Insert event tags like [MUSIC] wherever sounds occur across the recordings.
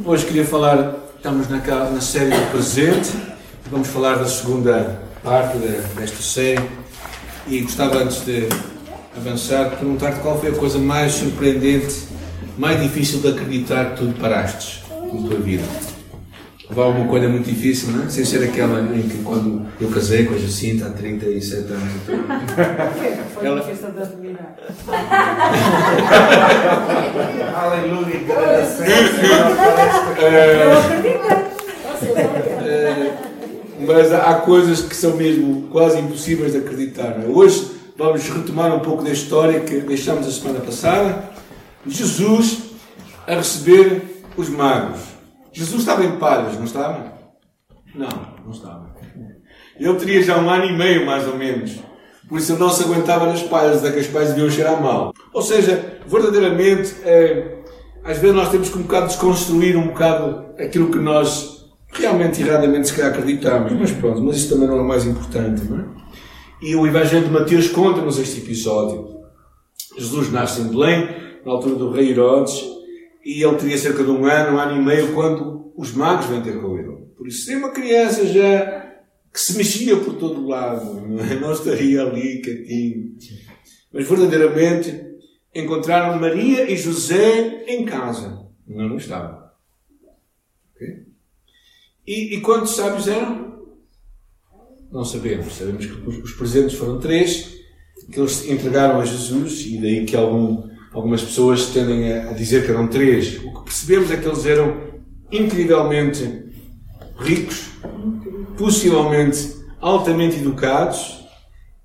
Hoje queria falar, estamos na, na série do presente, vamos falar da segunda parte de, desta série e gostava antes de avançar de perguntar-te qual foi a coisa mais surpreendente, mais difícil de acreditar que tu paraste na tua vida. Houve alguma coisa muito difícil, não é? Sem ser aquela em que quando eu casei com a Jacinta há 37 anos. Foi Ela... difícil de admirar. Aleluia! Mas há coisas que são mesmo quase impossíveis de acreditar. É? Hoje vamos retomar um pouco da história que deixámos a semana passada. Jesus a receber os magos. Jesus estava em palhas, não estava? Não, não estava. Ele teria já um ano e meio, mais ou menos. Por isso ele não se aguentava nas palhas, é que as palhas deviam cheirar mal. Ou seja, verdadeiramente, é, às vezes nós temos que um bocado desconstruir um bocado aquilo que nós realmente erradamente se calhar acreditamos. Mas pronto, mas isso também não é o mais importante, não é? E o Evangelho de Mateus conta-nos este episódio. Jesus nasce em Belém, na altura do rei Herodes, e ele teria cerca de um ano, um ano e meio, quando os magos vêm ter com ele. Por isso, tem uma criança já que se mexia por todo lado, não, é? não estaria ali quietinho. Mas verdadeiramente encontraram Maria e José em casa. Não, não estavam. Okay? E, e quantos sábios eram? Não sabemos. Sabemos que os presentes foram três, que eles entregaram a Jesus, e daí que algum Algumas pessoas tendem a dizer que eram três. O que percebemos é que eles eram incrivelmente ricos, possivelmente altamente educados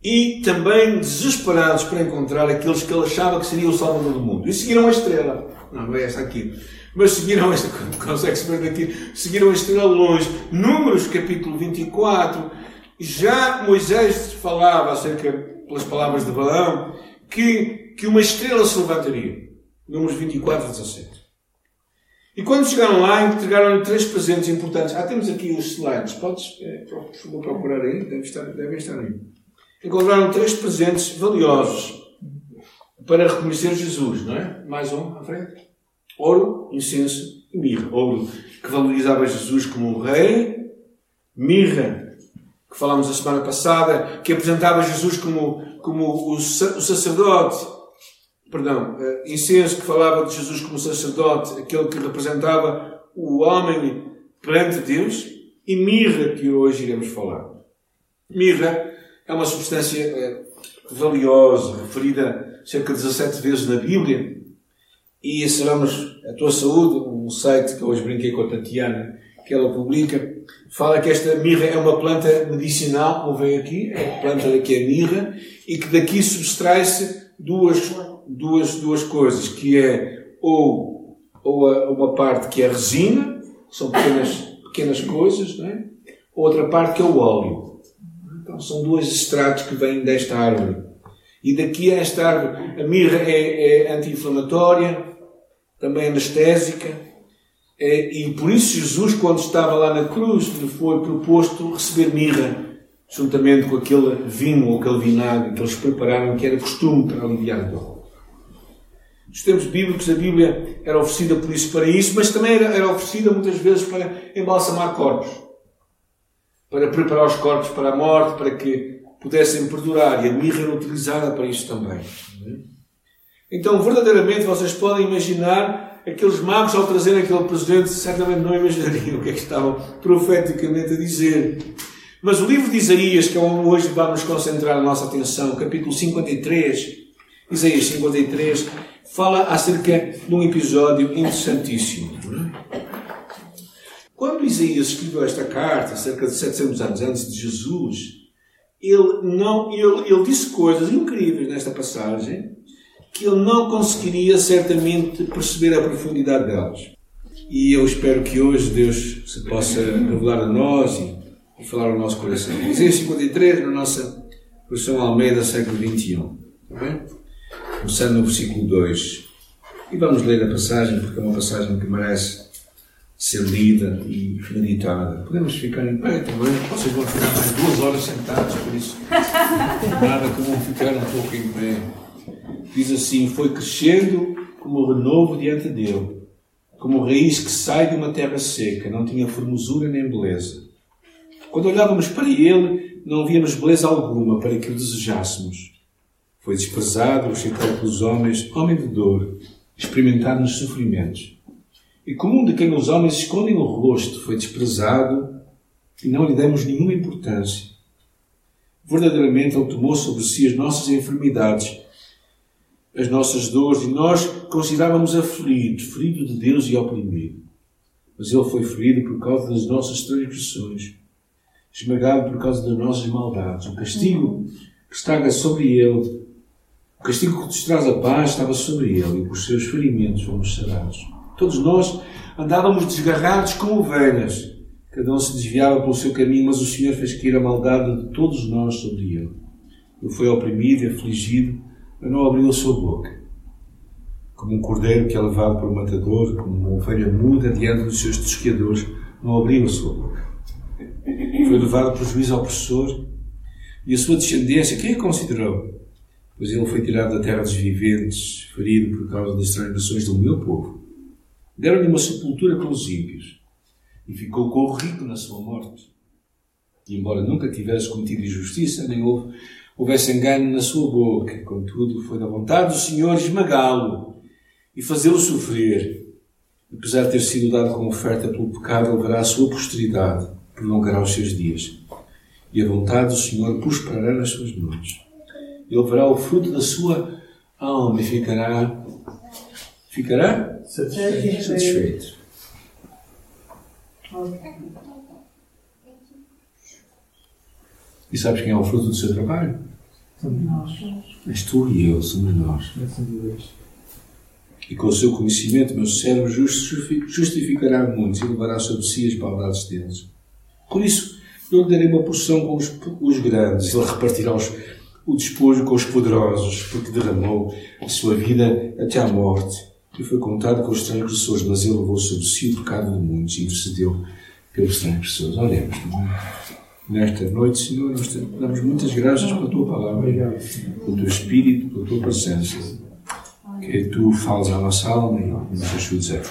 e também desesperados para encontrar aqueles que ele achava que seria o Salvador do mundo. E seguiram a estrela. Não, não é essa aqui. Mas seguiram esta, [LAUGHS] consegue-se ver daqui, seguiram a estrela longe. Números, capítulo 24, já Moisés falava acerca, pelas palavras de Balaão, que que uma estrela se levantaria. Números 24 a 17. E quando chegaram lá, entregaram-lhe três presentes importantes. Ah, temos aqui os slides. Podes, é, procurar aí? Devem estar, devem estar aí. Encontraram três presentes valiosos para reconhecer Jesus, não é? Mais um à frente. Ouro, incenso e mirra. Ouro, que valorizava Jesus como rei. Mirra, que falámos a semana passada, que apresentava Jesus como, como o, o sacerdote perdão, uh, incenso que falava de Jesus como sacerdote, aquele que representava o homem perante Deus, e mirra, que hoje iremos falar. Mirra é uma substância uh, valiosa, referida cerca de 17 vezes na Bíblia, e sabemos a tua saúde, um site que hoje brinquei com a Tatiana, que ela publica, fala que esta mirra é uma planta medicinal, como vem aqui, é a planta que é mirra, e que daqui substrai-se duas duas, duas coisas, que é ou, ou a, uma parte que é resina, são pequenas, pequenas coisas, não é? outra parte que é o óleo. Então são dois extratos que vêm desta árvore. E daqui a esta árvore, a mirra é, é anti-inflamatória, também anestésica, é, e por isso Jesus, quando estava lá na cruz, lhe foi proposto receber mirra, juntamente com aquele vinho ou aquele vinagre que eles prepararam, que era costume para aliviar a dor. Nos tempos bíblicos, a Bíblia era oferecida por isso para isso, mas também era, era oferecida muitas vezes para embalsamar corpos, para preparar os corpos para a morte, para que pudessem perdurar. E a mirra era utilizada para isso também. Então, verdadeiramente, vocês podem imaginar aqueles magos, ao trazerem aquele presente, certamente não imaginariam o que é que estavam profeticamente a dizer. Mas o livro de Isaías, que é onde hoje vamos concentrar a nossa atenção, capítulo 53, Isaías 53, fala acerca de um episódio interessantíssimo. É? Quando Isaías escreveu esta carta, cerca de 700 anos antes de Jesus, ele, não, ele, ele disse coisas incríveis nesta passagem que ele não conseguiria certamente perceber a profundidade delas. E eu espero que hoje Deus se possa revelar a nós e, falar ao nosso coração. Isaías 53, na nossa versão Almeida, século XXI. Não é? Começando no versículo 2. E vamos ler a passagem, porque é uma passagem que merece ser lida e meditada. Podemos ficar em pé também, vocês vão ficar mais duas horas sentados, por isso nada que vão ficar um pouco em pé. Diz assim: Foi crescendo como renovo diante dele, como raiz que sai de uma terra seca, não tinha formosura nem beleza. Quando olhávamos para ele, não víamos beleza alguma para que o desejássemos. Foi desprezado, rejeitado pelos homens, homem de dor, experimentado nos sofrimentos. E comum de quem os homens escondem o rosto, foi desprezado e não lhe demos nenhuma importância. Verdadeiramente, Ele tomou sobre si as nossas enfermidades, as nossas dores, e nós considerávamos aflito, ferido de Deus e oprimido. Mas Ele foi ferido por causa das nossas transgressões, esmagado por causa das nossas maldades. O castigo que está sobre Ele, castigo que nos traz a paz, estava sobre Ele, e por seus ferimentos fomos sarados. Todos nós andávamos desgarrados como ovelhas Cada um se desviava pelo seu caminho, mas o Senhor fez cair a maldade de todos nós sobre ele. Ele foi oprimido e afligido, mas não abriu a sua boca. Como um cordeiro que é levado por um matador, como uma ovelha muda diante dos seus tosqueadores, não abriu a sua boca. Foi levado por juízo opressor e a sua descendência, quem a considerou? Pois ele foi tirado da terra dos viventes, ferido por causa das transgressões do meu povo. Deram-lhe uma sepultura com os ímpios e ficou com o rico na sua morte. E embora nunca tivesse cometido injustiça, nem houve, houvesse engano na sua boca, contudo foi da vontade do Senhor esmagá-lo e fazê-lo sofrer. Apesar de ter sido dado como oferta pelo pecado, levará a sua posteridade, prolongará os seus dias. E a vontade do Senhor prosperará nas suas mãos. Ele verá o fruto da sua alma e ficará, ficará Satisfeito. satisfeito. E sabes quem é o fruto do seu trabalho? És tu e eu, somos nós. E com o seu conhecimento, meu servo justo justificará muitos e levará sobre si as maldades deles. Por isso, eu lhe darei uma porção com os, os grandes, ele repartirá os, o despojo com os poderosos, porque derramou a sua vida até à morte. E foi contado com os transgressores, mas ele levou sobre si o pecado de muitos e intercedeu pelos transgressores. Oremos. Nesta noite, Senhor, nós te damos muitas graças pela tua palavra, pelo teu Espírito, pela tua presença. Que tu fales à nossa alma e nos ajudes a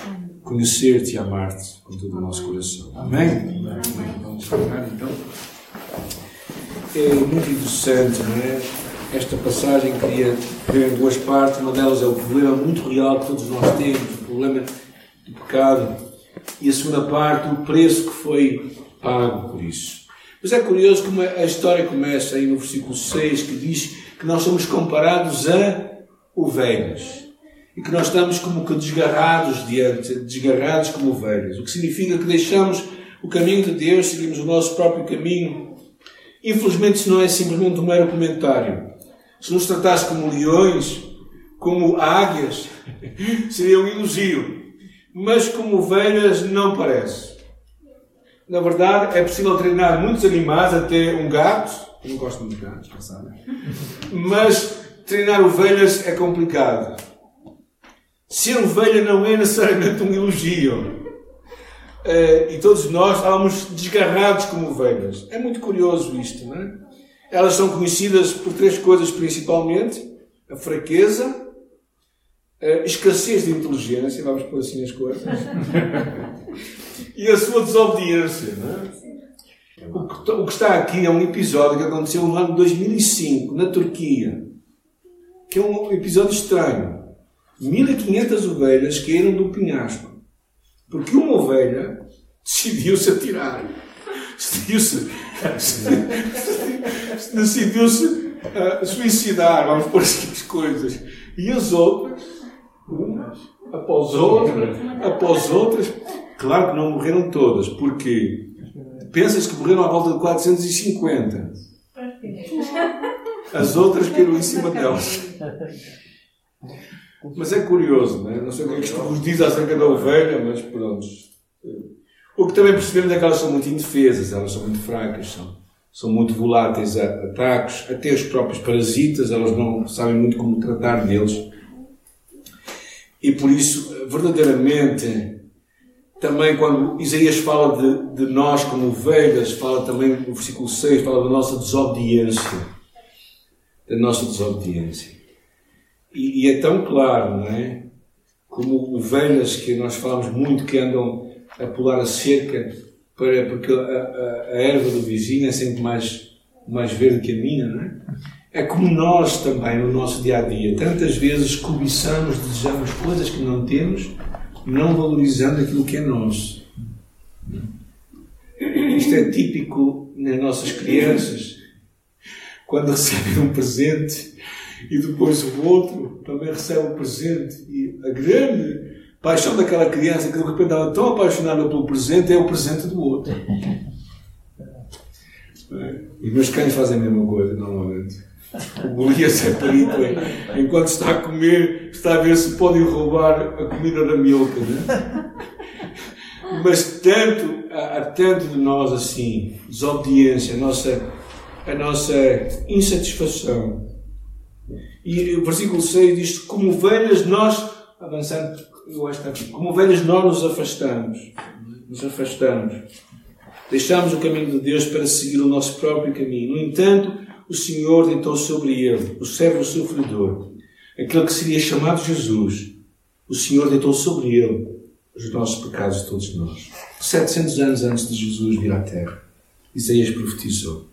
conhecer-te e amar-te com todo o nosso coração. Amém? Amém. Vamos ficar então. É muito interessante, não é? Esta passagem queria ter em duas partes. Uma delas é o problema muito real que todos nós temos, o problema do pecado. E a segunda parte, o preço que foi pago por isso. Mas é curioso como a história começa aí no versículo 6, que diz que nós somos comparados a ovelhas. E que nós estamos como que desgarrados diante, desgarrados como ovelhas. O que significa que deixamos o caminho de Deus, seguimos o nosso próprio caminho. Infelizmente, isso não é simplesmente um mero comentário. Se nos tratasse como leões, como águias, [LAUGHS] seria um elogio. Mas como ovelhas, não parece. Na verdade, é possível treinar muitos animais, até um gato. Eu não gosto muito de gatos, já. Mas treinar ovelhas é complicado. Ser ovelha não é necessariamente um elogio. Uh, e todos nós estávamos desgarrados como ovelhas. É muito curioso isto, não é? Elas são conhecidas por três coisas principalmente: a fraqueza, a escassez de inteligência, vamos pôr assim as coisas, [LAUGHS] e a sua desobediência. Não é? o, que, está aqui é um episódio que aconteceu no ano de 2005, na Turquia, que é um episódio estranho. 1500 ovelhas caíram do penhasco. Porque uma ovelha decidiu-se atirar. Decidiu-se. Decidiu-se uh, suicidar, vamos pôr assim as coisas. E as outras, umas após outras, após outras, claro que não morreram todas, porque pensas que morreram à volta de 450. As outras caíram em cima delas. Mas é curioso, não é? Não sei o que é que isto vos diz acerca da ovelha, mas pronto. O que também percebemos é que elas são muito indefesas, elas são muito fracas, são, são muito voláteis a ataques, até os próprios parasitas, elas não sabem muito como tratar deles. E por isso, verdadeiramente, também quando Isaías fala de, de nós como ovelhas, fala também no versículo 6, fala da nossa desobediência. Da nossa desobediência. E, e, é tão claro, não é? como ovelhas que nós falamos muito que andam a pular a cerca para, porque a, a, a erva do vizinho é sempre mais, mais verde que a minha, não é? É como nós também no nosso dia a dia, tantas vezes cobiçamos, desejamos coisas que não temos, não valorizando aquilo que é nosso. Isto é típico nas nossas crianças, quando recebem um presente e depois o outro também recebe um presente. E a grande paixão daquela criança, que de repente estava tão apaixonada pelo presente, é o presente do outro. [LAUGHS] E meus cães fazem a mesma coisa, normalmente. O Golias é perito, é, enquanto está a comer, está a ver se podem roubar a comida da milka, né? Mas tanto, há, tanto de nós assim, desobediência, a nossa, a nossa insatisfação. E o versículo 6 diz: Como ovelhas nós, avançando, eu acho que como ovelhas nós nos afastamos. Nos afastamos. Deixamos o caminho de Deus para seguir o nosso próprio caminho. No entanto, o Senhor deitou sobre ele, o servo sofredor, aquele que seria chamado Jesus. O Senhor deitou sobre ele os nossos pecados todos nós. 700 anos antes de Jesus vir à Terra, Isaías profetizou.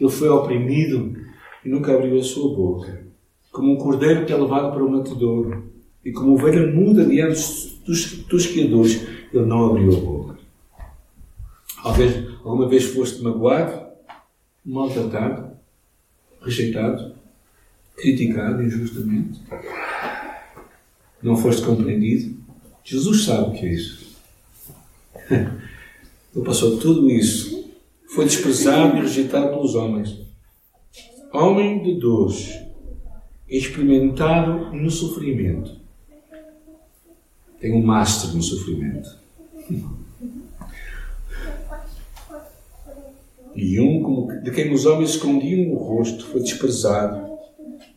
Ele foi oprimido e nunca abriu a sua boca, como um cordeiro que é levado para o matadouro, e como ovelha muda diante dos tosquiadores, ele não abriu a boca. Talvez alguma vez foste magoado, maltratado, rejeitado, criticado injustamente, não foste compreendido. Jesus sabe o que é isso. [LAUGHS] Ele passou tudo isso. Foi desprezado e rejeitado pelos homens. Homem de dores, experimentado no sofrimento. Tem um master no sofrimento. E um como de quem os homens escondiam o rosto foi desprezado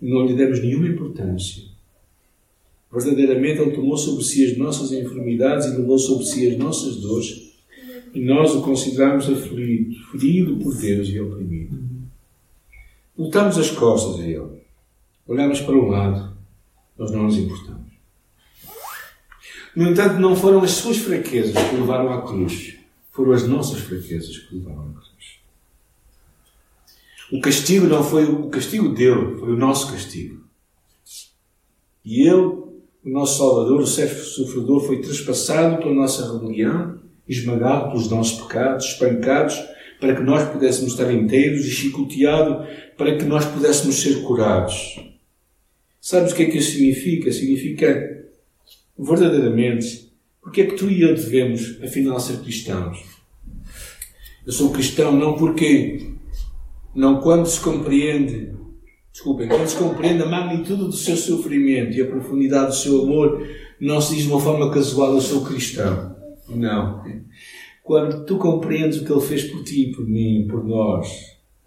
e não lhe demos nenhuma importância. Verdadeiramente Ele tomou sobre si as nossas enfermidades e levou sobre si as nossas dores e nós o consideramos aflido, ferido por Deus e oprimido. Voltamos as costas a Ele. Olhamos para o lado, nós não nos importamos. No entanto, não foram as suas fraquezas que o levaram à cruz, foram as nossas fraquezas que o levaram à cruz. O castigo não foi o castigo dele, foi o nosso castigo. E ele, o nosso Salvador, o servo sofredor, foi traspassado pela nossa rebelião, esmagado pelos nossos pecados, espancados para que nós pudéssemos estar inteiros e chicoteado para que nós pudéssemos ser curados. Sabes o que é que isso significa? Significa verdadeiramente porque é que tu e eu devemos, afinal, ser cristãos. Eu sou cristão não porque não quando se compreende, desculpem, quando se compreende a magnitude do seu sofrimento e a profundidade do seu amor, não se diz de uma forma casual, eu sou cristão. Não. Quando tu compreendes o que ele fez por ti, por mim, por nós,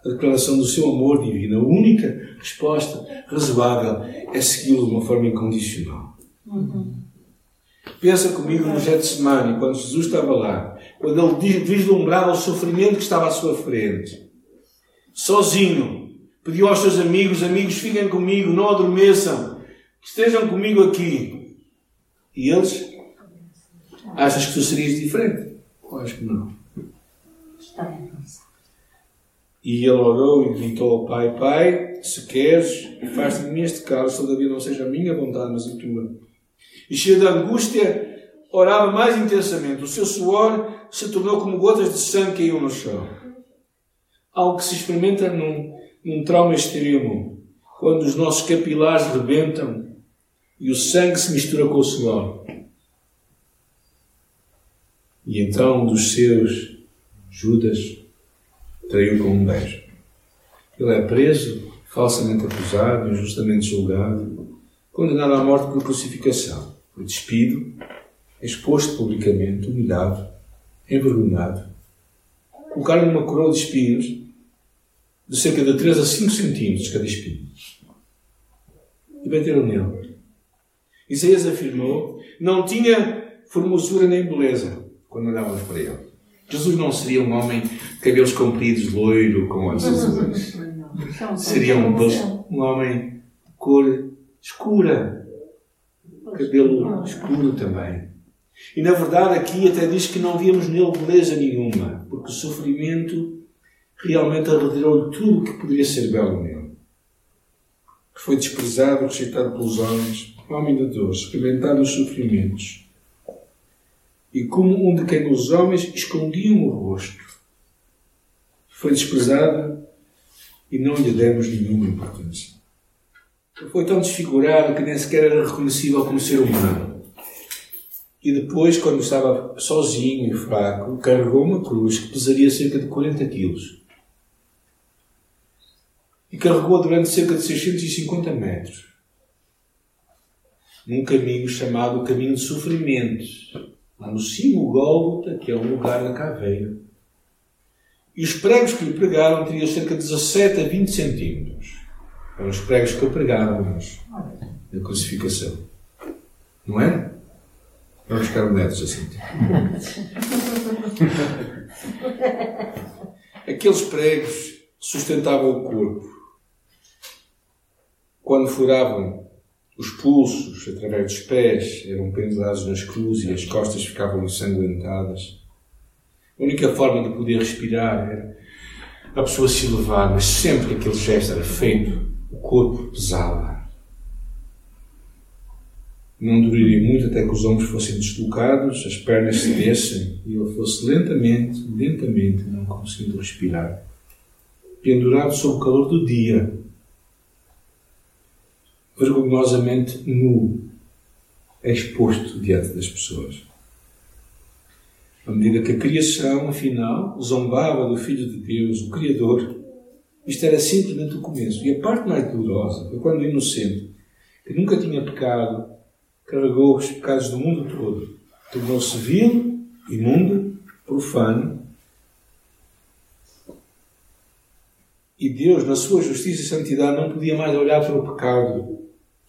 a declaração do seu amor divino, a única resposta razoável é segui-lo de uma forma incondicional. Uhum. Pensa comigo no Getsemane, quando Jesus estava lá, quando ele vislumbrava o sofrimento que estava à sua frente sozinho. Pediu aos seus amigos: Amigos, fiquem comigo, não adormeçam, estejam comigo aqui. E eles? Achas que tu serias diferente? Eu acho que não. E ele orou e gritou ao Pai: Pai, se queres, faz de mim este cálice, todavia não seja a minha vontade, mas a tua. E cheio de angústia, orava mais intensamente. O seu suor se tornou como gotas de sangue que iam no chão algo que se experimenta num, num trauma extremo, quando os nossos capilares rebentam e o sangue se mistura com o suor. E então um dos seus, Judas, traiu com um beijo. Ele é preso, falsamente acusado, injustamente julgado, condenado à morte por crucificação. Foi despido, exposto publicamente, humilhado, envergonhado. Colocaram uma coroa de espinhos de cerca de 3 a 5 centímetros cada espinho. E bateram nele. Isaías afirmou: não tinha formosura nem beleza quando olhávamos para ele. Jesus não seria um homem de cabelos compridos, loiro, com olhos azuis. Seria um, um homem de cor escura, cabelo escuro também. E na verdade aqui até diz que não víamos nele beleza nenhuma, porque o sofrimento realmente arredirou tudo o que poderia ser belo nele. Foi desprezado, rejeitado pelos homens, homem de dor, experimentado os sofrimentos. E como um de quem os homens escondiam o rosto. Foi desprezado e não lhe demos nenhuma importância. Foi tão desfigurado que nem sequer era reconhecível como ser humano. E depois, quando estava sozinho e fraco, carregou uma cruz que pesaria cerca de 40 quilos. E carregou durante cerca de 650 metros. Num caminho chamado Caminho de Sofrimentos, lá no cimo Gólgota, que é um lugar da caveira. E os pregos que lhe pregaram teriam cerca de 17 a 20 centímetros. Eram os pregos que pregaram-nos na crucificação. Não é? Vamos ficar netos assim. [LAUGHS] Aqueles pregos sustentavam o corpo. Quando furavam os pulsos através dos pés, eram pendurados nas cruzes e as costas ficavam ensanguentadas. A única forma de poder respirar era a pessoa se levar, mas sempre que aquele gesto era feito, corpo pesava. Não duraria muito até que os ombros fossem deslocados, as pernas cedessem e ele fosse lentamente, lentamente, não conseguindo respirar, pendurado sob o calor do dia, vergonhosamente nu, exposto diante das pessoas. À medida que a criação, afinal, zombava do Filho de Deus, o Criador, isto era simplesmente o começo. E a parte mais dolorosa foi quando o inocente, que nunca tinha pecado, carregou os pecados do mundo todo, tornou-se vil, imundo, profano. E Deus, na sua justiça e santidade, não podia mais olhar para o pecado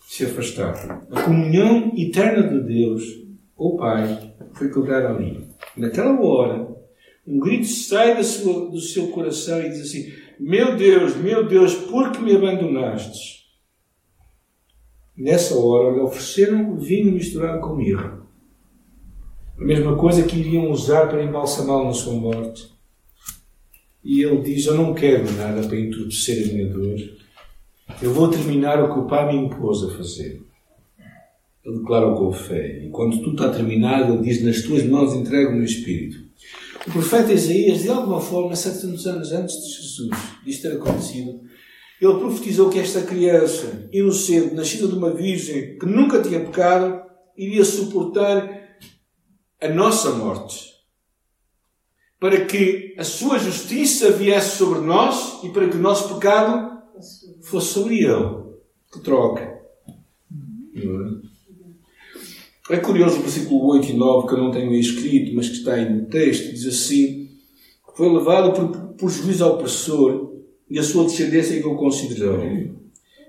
se afastar. A comunhão eterna de Deus, o Pai, foi quebrada ali. Naquela hora, um grito sai do seu coração e diz assim: Meu Deus, meu Deus, por que me abandonaste? Nessa hora lhe ofereceram vinho misturado com mirra. A mesma coisa que iriam usar para embalsamá-lo na sua morte. E ele diz: Eu não quero nada para entorpecer a minha dor. Eu vou terminar o que o Pai me impôs a fazer. Ele declara com fé. E quando tudo está terminado, ele diz: Nas tuas mãos entrego o meu espírito. O profeta Isaías, de alguma forma, 700 anos antes de Jesus, disto ter acontecido, ele profetizou que esta criança, inocente, nascida de uma virgem que nunca tinha pecado, iria suportar a nossa morte. Para que a sua justiça viesse sobre nós e para que o nosso pecado fosse sobre ele. Que troca. É curioso o versículo 8 e 9, que eu não tenho escrito, mas que está aí no texto, diz assim: Foi levado por, por juízo ao opressor e a sua descendência que o considerou.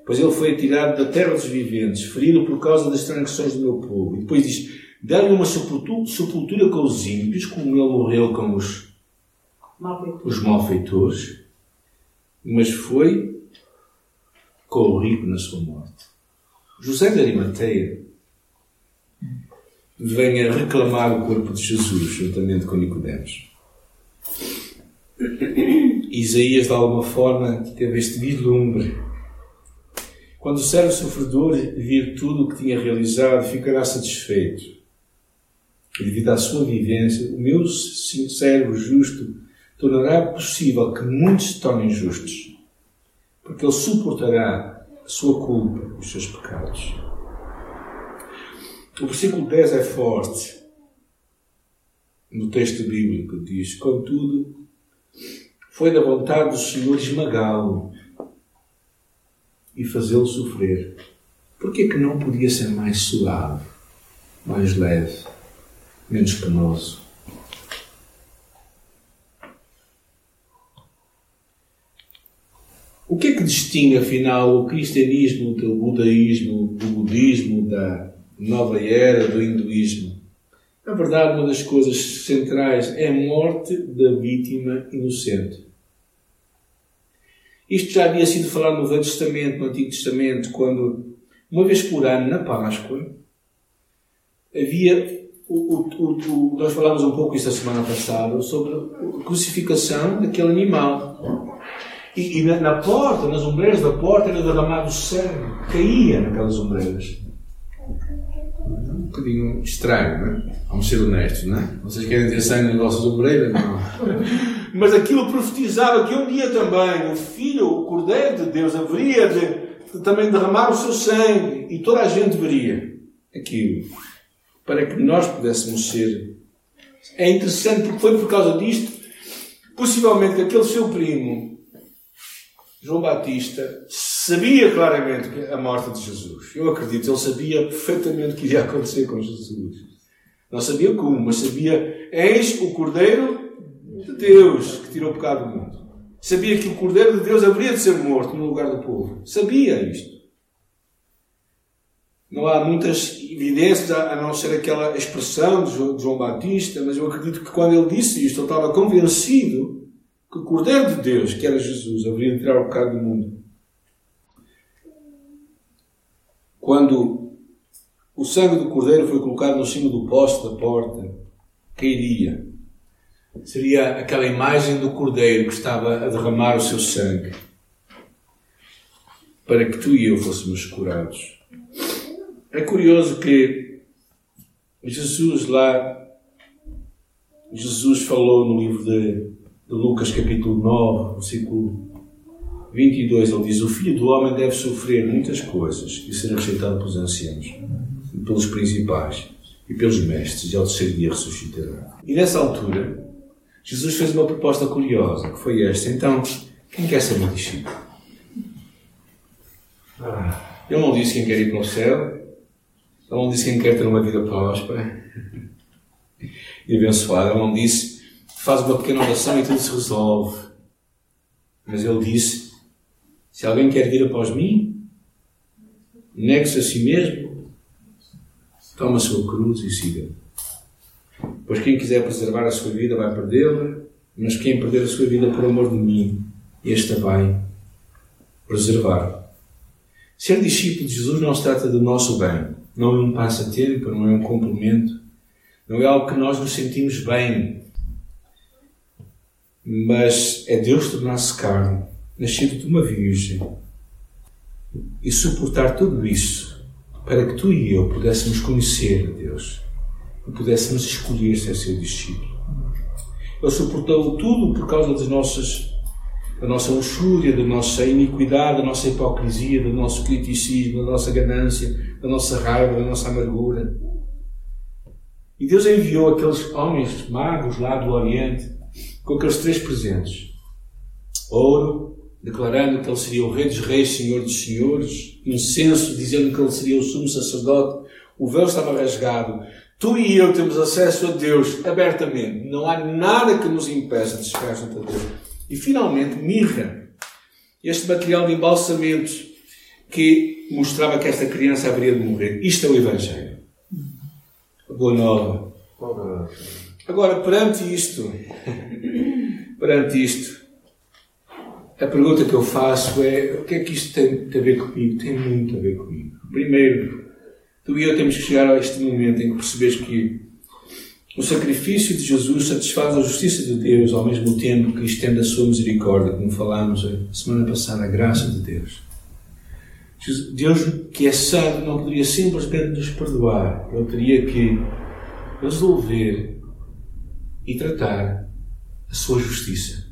Pois ele foi atirado da terra dos viventes, ferido por causa das transgressões do meu povo. E depois diz: Deram-lhe uma sepultura, com os ímpios, como ele morreu com os, os malfeitores, mas foi com o rico na sua morte. José de Arimateia venha reclamar o corpo de Jesus juntamente com Nicodemos. Isaías, de alguma forma, teve este vislumbre. Quando o servo sofredor vir tudo o que tinha realizado, ficará satisfeito. E devido à sua vivência, o meu servo justo tornará possível que muitos se tornem justos, porque ele suportará a sua culpa, os seus pecados. O versículo 10 é forte. No texto bíblico diz: Contudo, foi da vontade do Senhor esmagá-lo e fazê-lo sofrer. Por que não podia ser mais suave, mais leve, menos penoso? O que é que distingue, afinal, o cristianismo do budaísmo, do budismo, da nova era do hinduísmo. Na verdade, uma das coisas centrais é a morte da vítima inocente. Isto já havia sido falado no Velho Testamento, no Antigo Testamento, quando, uma vez por ano, na Páscoa, havia. O, o, o, nós falámos um pouco isso a semana passada sobre a crucificação daquele animal. E, e na, na, porta, nas ombreiras da porta, era derramado sangue, caía naquelas ombreiras. Um bocadinho estranho, não é? Vamos ser honestos, não é? Vocês querem ter sangue nas vossas ombreiras? Não. [LAUGHS] Mas aquilo profetizava que um dia também o Filho, o Cordeiro de Deus, haveria de, de também derramar o seu sangue e toda a gente veria aquilo para que nós pudéssemos ser. É interessante porque foi por causa disto, possivelmente, que aquele seu primo, João Batista, sabia claramente a morte de Jesus. Eu acredito, ele sabia perfeitamente o que iria acontecer com Jesus. Não sabia como, mas sabia: eis o Cordeiro de Deus que tirou o pecado do mundo. Sabia que o Cordeiro de Deus haveria de ser morto no lugar do povo. Sabia isto. Não há muitas evidências a não ser aquela expressão de João Batista, mas eu acredito que quando ele disse isto, ele estava convencido que o Cordeiro de Deus, que era Jesus, haveria de tirar o pecado do mundo. Quando o sangue do Cordeiro foi colocado no cimo do poste da porta, cairia seria aquela imagem do cordeiro que estava a derramar o seu sangue para que tu e eu fôssemos curados. É curioso que Jesus lá, Jesus falou no livro de, de Lucas, capítulo 9, versículo 22, ele diz: O filho do homem deve sofrer muitas coisas e ser rejeitado pelos anciãos, pelos principais e pelos mestres, e ao terceiro dia ressuscitará. E nessa altura, Jesus fez uma proposta curiosa, que foi esta. Então, quem quer ser meu discípulo? Ele não disse quem quer ir para o céu. Ele não disse quem quer ter uma vida próspera e abençoada. Ele não disse faz uma pequena oração e tudo se resolve. Mas ele disse: se alguém quer vir após mim, negue-se a si mesmo, toma a sua cruz e siga. Pois quem quiser preservar a sua vida vai perdê-la, mas quem perder a sua vida por amor de mim, esta vai preservar. Ser discípulo de Jesus não se trata do nosso bem, não é um passatempo, não é um complemento, não é algo que nós nos sentimos bem, mas é Deus tornar-se carne, nascido de uma virgem, e suportar tudo isso para que tu e eu pudéssemos conhecer a Deus e pudéssemos escolher ser seu discípulo. Ele suportou tudo por causa das nossas, da nossa luxúria, da nossa iniquidade, da nossa hipocrisia, do nosso criticismo, da nossa ganância, da nossa raiva, da nossa amargura. E Deus enviou aqueles homens magos lá do Oriente com aqueles três presentes: ouro, declarando que ele seria o Rei dos Reis, Senhor dos Senhores, incenso, dizendo que ele seria o sumo sacerdote. O véu estava rasgado, Tu e eu temos acesso a Deus abertamente. Não há nada que nos impeça de chegar junto a Deus. E finalmente, mirra. Este material de embalsamento que mostrava que esta criança haveria de morrer. Isto é o Evangelho. A boa nova. Agora, perante isto, perante isto, a pergunta que eu faço é: o que é que isto tem a ver comigo? Tem muito a ver comigo. Primeiro, Tu e eu temos que chegar a este momento em que percebes que o sacrifício de Jesus satisfaz a justiça de Deus ao mesmo tempo que estende a sua misericórdia, como falámos a semana passada, a graça de Deus. Deus, que é sábio, não poderia simplesmente nos perdoar. Ele teria que resolver e tratar a sua justiça.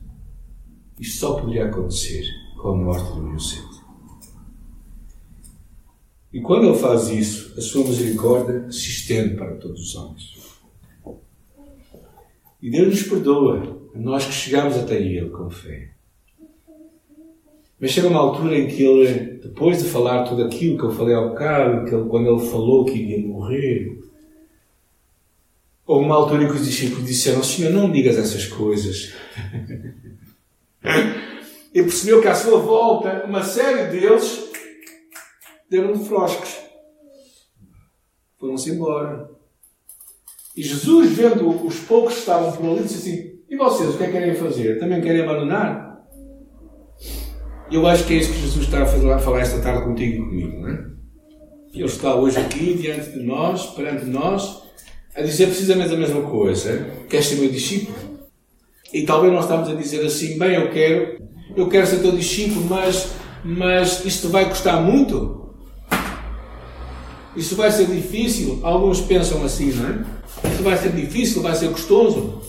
Isto só poderia acontecer com a morte do inocente. E quando ele faz isso, a sua misericórdia se estende para todos os homens. E Deus nos perdoa, nós que chegamos até Ele com fé. Mas chega uma altura em que ele, depois de falar tudo aquilo que eu falei ao bocado, que ele, quando ele falou que iria morrer, houve uma altura em que os discípulos disseram: Senhor, não digas essas coisas. [LAUGHS] e percebeu que à sua volta, uma série deles deram de froscos. Foram-se embora. E Jesus, vendo os poucos que estavam por ali, disse assim: E vocês, o que é que querem fazer? Também querem abandonar? Eu acho que é isso que Jesus está a falar, esta tarde contigo e comigo, não é? Ele está hoje aqui diante de nós, perante nós, a dizer precisamente a mesma coisa. Queres ser meu discípulo? E talvez nós estamos a dizer assim, bem, eu quero, eu quero ser teu discípulo, mas, mas isto vai custar muito. Isto vai ser difícil. Alguns pensam assim, não é? Isto vai ser difícil, vai ser custoso.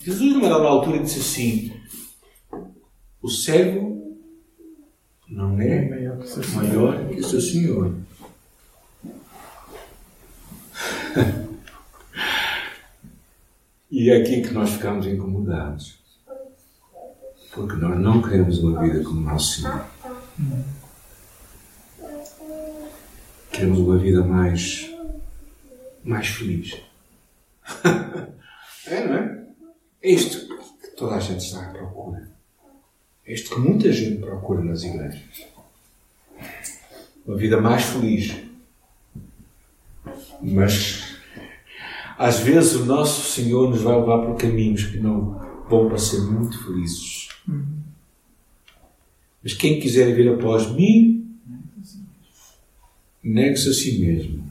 Jesus, numa dada altura, disse assim: O servo não é maior que o seu senhor. [LAUGHS] e é aqui que nós ficamos incomodados. Porque nós não queremos uma vida como nosso Senhor. Queremos uma vida mais, mais feliz. [LAUGHS] é, não é? É isto que toda a gente está à procura. É isto que muita gente procura nas igrejas. Uma vida mais feliz. Mas às vezes o nosso Senhor nos vai levar por caminhos que não vão para ser muito felizes. Mas quem quiser vir após mim, negue-se a si mesmo.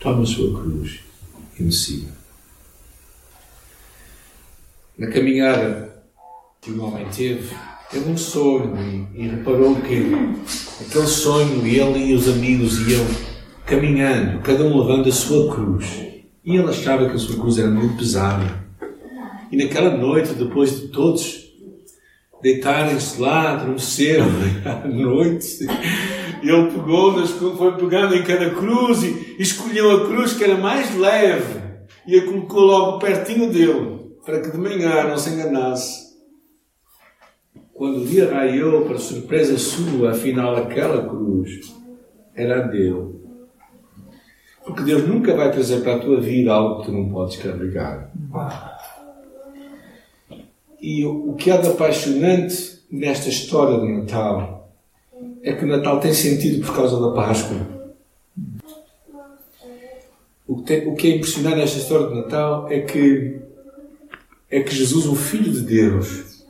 Toma a sua cruz e me siga. Na caminhada que o homem teve, teve um sonho e, e reparou que aquele sonho ele e os amigos iam caminhando, cada um levando a sua cruz. E ele achava que a sua cruz era muito pesada. E naquela noite, depois de todos deitarem-se lá, adormeceram [LAUGHS] à noite, ele pegou, foi pegando em cada cruz e escolheu a cruz que era mais leve e a colocou logo pertinho dele para que de manhã não se enganasse. Quando o dia raiou, para surpresa sua, afinal aquela cruz era a dele. Porque Deus nunca vai trazer para a tua vida algo que tu não podes carregar. E o que há de apaixonante nesta história do Natal é que o Natal tem sentido por causa da Páscoa. O que, tem, o que é impressionante nesta história do Natal é que é que Jesus, o Filho de Deus,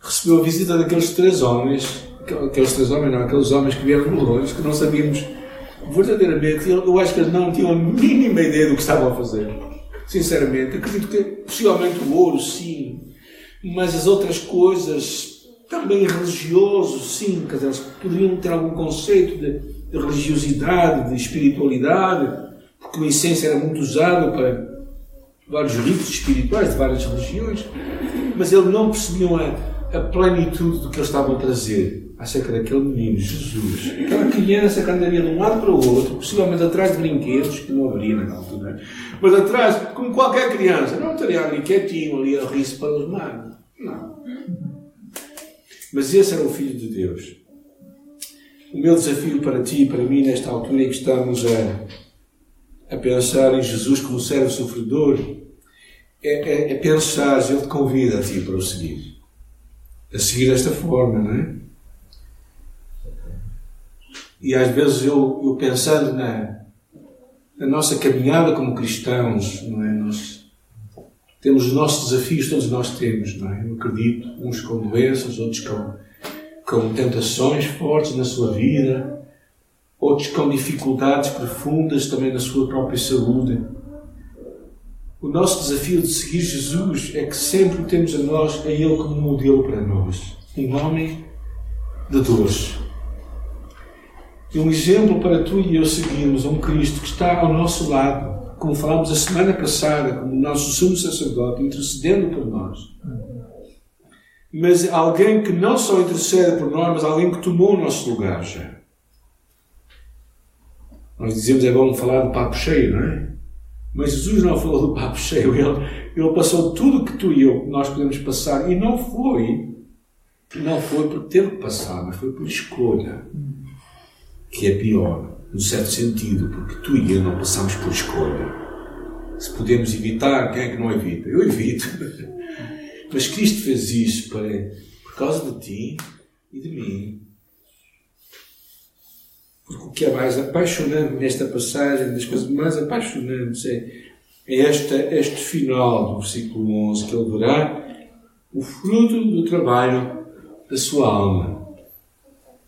recebeu a visita daqueles três homens, aqueles três homens, não, aqueles homens que vieram de longe, que não sabíamos verdadeiramente, eu acho que eles não tinham a mínima ideia do que estavam a fazer. Sinceramente, acredito que possivelmente o ouro, sim, mas as outras coisas, também religioso, sim, quer dizer, eles poderiam ter algum conceito de, de religiosidade, de espiritualidade, porque o incenso era muito usado para vários ritos espirituais de várias religiões, mas eles não percebiam a, a plenitude do que eles estavam a trazer acerca daquele menino, Jesus. Aquela criança que andaria de um lado para o outro, possivelmente atrás de brinquedos, que não haveria naquela altura, mas atrás, como qualquer criança, não estaria ali quietinho, ali a rir-se para os mares. Não. Mas esse era o Filho de Deus. O meu desafio para ti e para mim, nesta altura em que estamos a, a pensar em Jesus como servo sofredor, é, é, é pensar, Ele te convida a ti para o seguir. A seguir desta forma, não é? E às vezes eu, eu pensando na, na nossa caminhada como cristãos, não é? Nós temos os nossos desafios, todos nós temos, não é? Eu acredito, uns com doenças, outros com, com tentações fortes na sua vida, outros com dificuldades profundas também na sua própria saúde. O nosso desafio de seguir Jesus é que sempre temos a nós, a Ele como modelo para nós. Um homem de dores. E um exemplo para tu e eu seguirmos um Cristo que está ao nosso lado, como falámos a semana passada, como nosso sumo sacerdote, intercedendo por nós. Mas alguém que não só intercede por nós, mas alguém que tomou o nosso lugar já. Nós dizemos é bom falar do papo cheio, não é? Mas Jesus não falou do papo cheio, ele, ele passou tudo que tu e eu, nós podemos passar, e não foi, não foi por ter que passar, mas foi por escolha, que é pior, no certo sentido, porque tu e eu não passamos por escolha. Se podemos evitar, quem é que não evita? Eu evito. [LAUGHS] Mas Cristo fez isso para, por causa de ti e de mim. Porque o que é mais apaixonante nesta passagem, das coisas mais apaixonantes, é, é esta, este final do versículo 11, que ele verá o fruto do trabalho da sua alma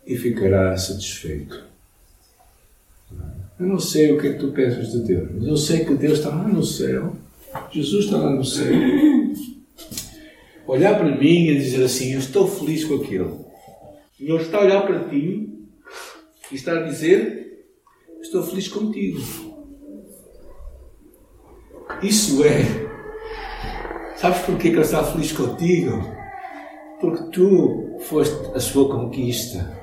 e ficará satisfeito. Eu não sei o que é que tu pensas de Deus, mas eu sei que Deus está lá no céu. Jesus está lá no céu. Olhar para mim e dizer assim: Eu estou feliz com aquilo. E Ele está a olhar para ti e está a dizer: Estou feliz contigo. Isso é. Sabes porquê que Ele está feliz contigo? Porque tu foste a sua conquista.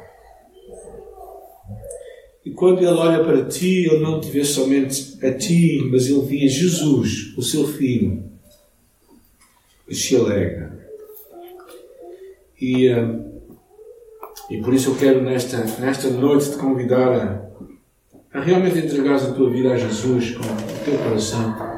E quando Ele olha para ti, Ele não te vê somente a ti, mas Ele vê Jesus, o seu filho, e se alegra. E, uh, e por isso eu quero nesta, nesta noite te convidar a, a realmente entregares a tua vida a Jesus com o teu coração